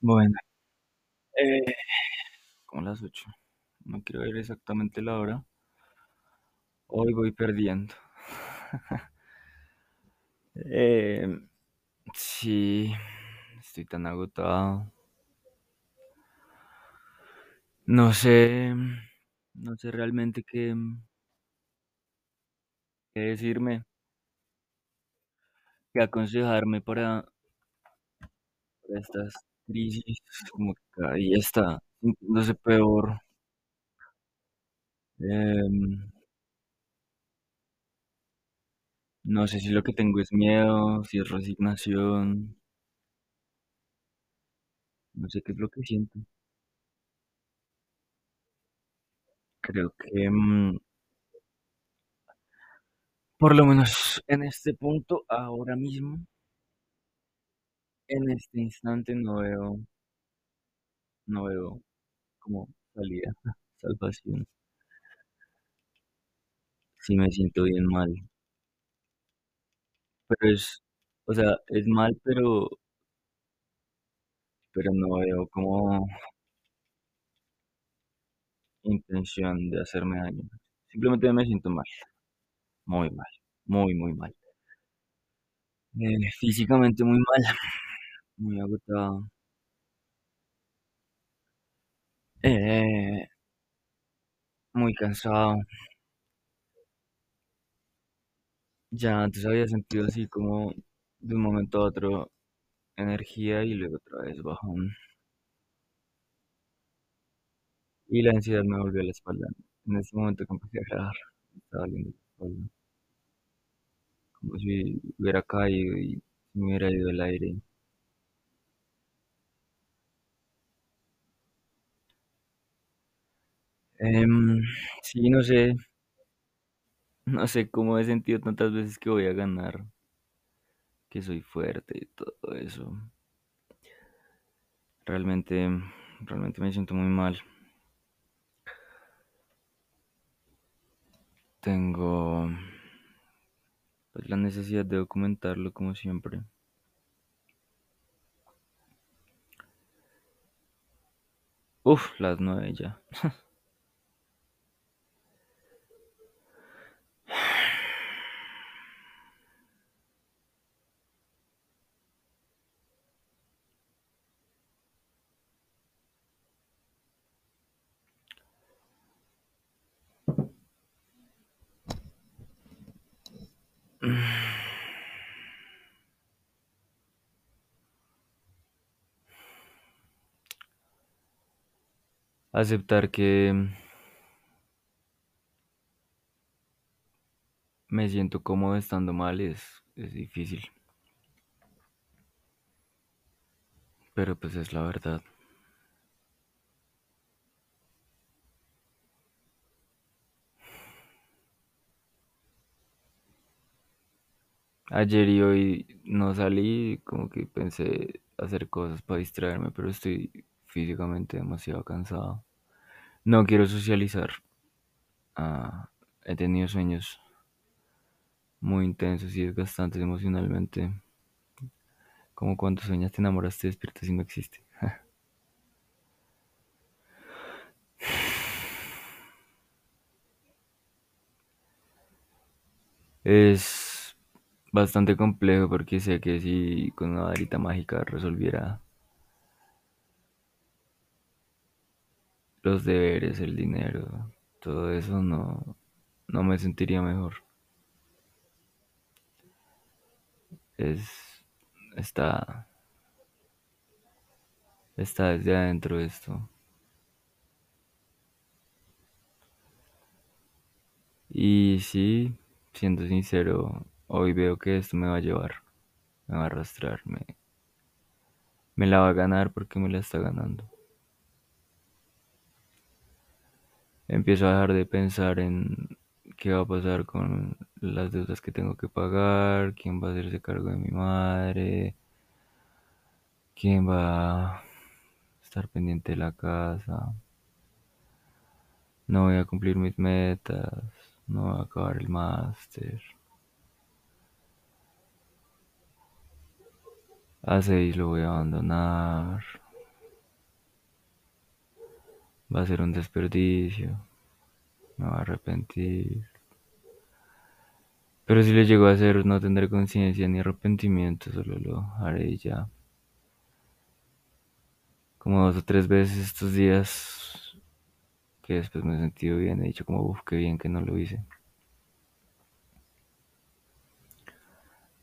Bueno, eh, como las 8. No quiero ver exactamente la hora. Hoy voy perdiendo. Eh, sí, estoy tan agotado. No sé, no sé realmente qué, decirme, qué aconsejarme para estas crisis, como que cada está sintiéndose peor. Em, no sé si lo que tengo es miedo, si es resignación, no sé qué es lo que siento. Creo que mm, por lo menos en este punto, ahora mismo, en este instante no veo, no veo como salida, salvación. Sí me siento bien mal, pero es, o sea, es mal, pero, pero no veo como intención de hacerme daño. Simplemente me siento mal, muy mal, muy, muy mal. Eh, físicamente muy mal, muy agotado. Eh, muy cansado. Ya antes había sentido así como de un momento a otro energía y luego otra vez bajón. Y la ansiedad me volvió a la espalda. En ese momento que empecé a grabar, estaba doliendo la espalda, como si hubiera caído y me hubiera ido el aire. Em, sí, no sé, no sé cómo he sentido tantas veces que voy a ganar, que soy fuerte y todo eso. Realmente, realmente me siento muy mal. Tengo pues, la necesidad de documentarlo como siempre. Uf, las nueve ya. Aceptar que me siento cómodo estando mal es, es difícil. Pero pues es la verdad. Ayer y hoy no salí, como que pensé hacer cosas para distraerme, pero estoy físicamente demasiado cansado. No quiero socializar. Ah, he tenido sueños muy intensos y desgastantes emocionalmente. Como cuando sueñas, te enamoras, te despiertas y no existe. Es bastante complejo porque sé que si con una varita mágica resolviera los deberes, el dinero, todo eso, no, no me sentiría mejor. Es, está, está desde adentro esto. Y sí, siendo sincero, hoy veo que esto me va a llevar, me va a arrastrar, me, me la va a ganar porque me la está ganando. Empiezo a dejar de pensar en qué va a pasar con las deudas que tengo que pagar, quién va a hacerse cargo de mi madre, quién va a estar pendiente de la casa, no voy a cumplir mis metas, no voy a acabar el máster. A 6 lo voy a abandonar. Va a ser un desperdicio. Me va a arrepentir. Pero si lo llego a hacer no tendré conciencia ni arrepentimiento, solo lo haré ya. Como dos o tres veces estos días que después me he sentido bien, he dicho como, uff, qué bien que no lo hice.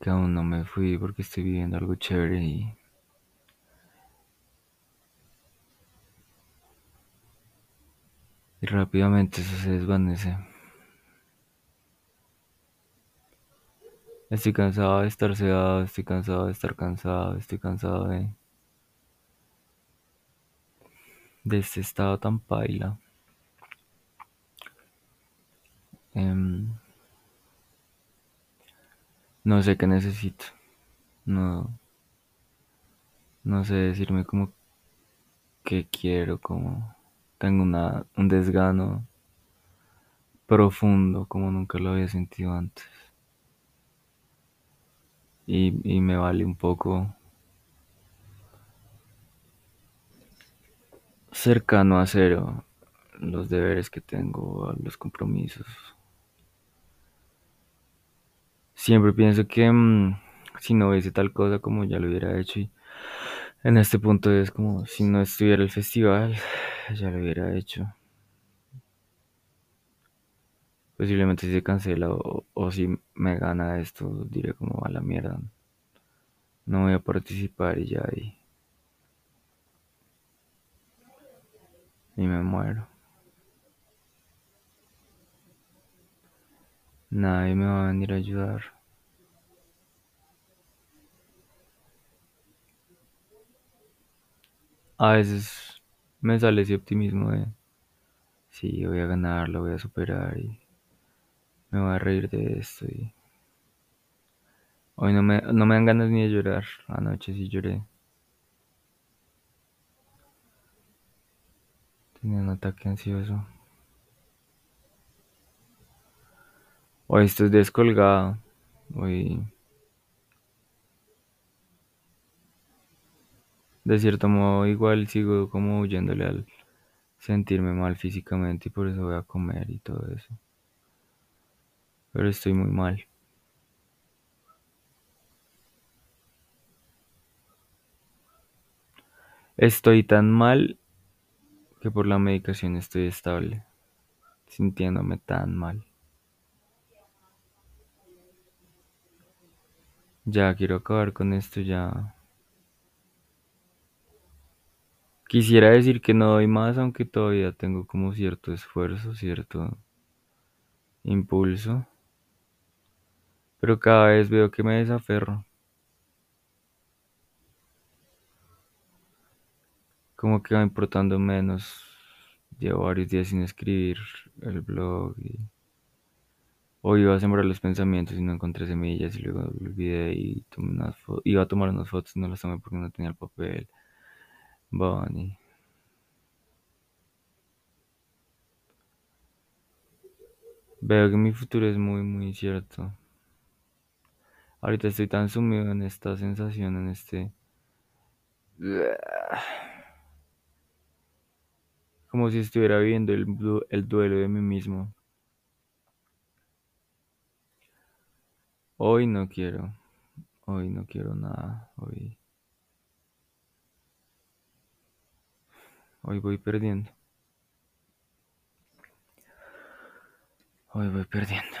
Que aún no me fui porque estoy viviendo algo chévere y... Y rápidamente eso se desvanece. Estoy cansado de estar sedado, estoy cansado de estar cansado, estoy cansado de... de este estado tan paila. Em, no sé qué necesito. No, no sé decirme como que quiero, como tengo una, un desgano profundo como nunca lo había sentido antes. Y, y me vale un poco cercano a cero los deberes que tengo, los compromisos. Siempre pienso que mm, si no hubiese tal cosa como ya lo hubiera hecho y en este punto es como si no estuviera el festival, ya lo hubiera hecho. Posiblemente si se cancela o, si me gana esto, diré como a la mierda. No voy a participar y ya ahí. Y me muero. Nadie me va a venir a ayudar. A veces me sale ese optimismo de, sí, voy a ganar, lo voy a superar y me voy a reír de esto. Y hoy no me, no me dan ganas ni de llorar. Anoche sí lloré. Tenía un ataque ansioso. Hoy estoy descolgado. Hoy de cierto modo igual sigo como huyéndole al sentirme mal físicamente y por eso voy a comer y todo eso. Pero estoy muy mal. Estoy tan mal que por la medicación estoy estable, sintiéndome tan mal. Ya quiero acabar con esto, ya. Quisiera decir que no doy más, aunque todavía tengo como cierto esfuerzo, cierto impulso. Pero cada vez veo que me desaferro. Como que va importando menos. Llevo varios días sin escribir el blog y Hoy iba a sembrar los pensamientos y no encontré semillas y luego olvidé y tomé unas iba a tomar unas fotos y no las tomé porque no tenía el papel. Bonnie. Veo que mi futuro es muy, muy incierto. Ahorita estoy tan sumido en esta sensación, en este... Como si estuviera viviendo el, el duelo de mí mismo. Hoy no quiero. Hoy no quiero nada. Hoy. Hoy voy perdiendo. Hoy voy perdiendo.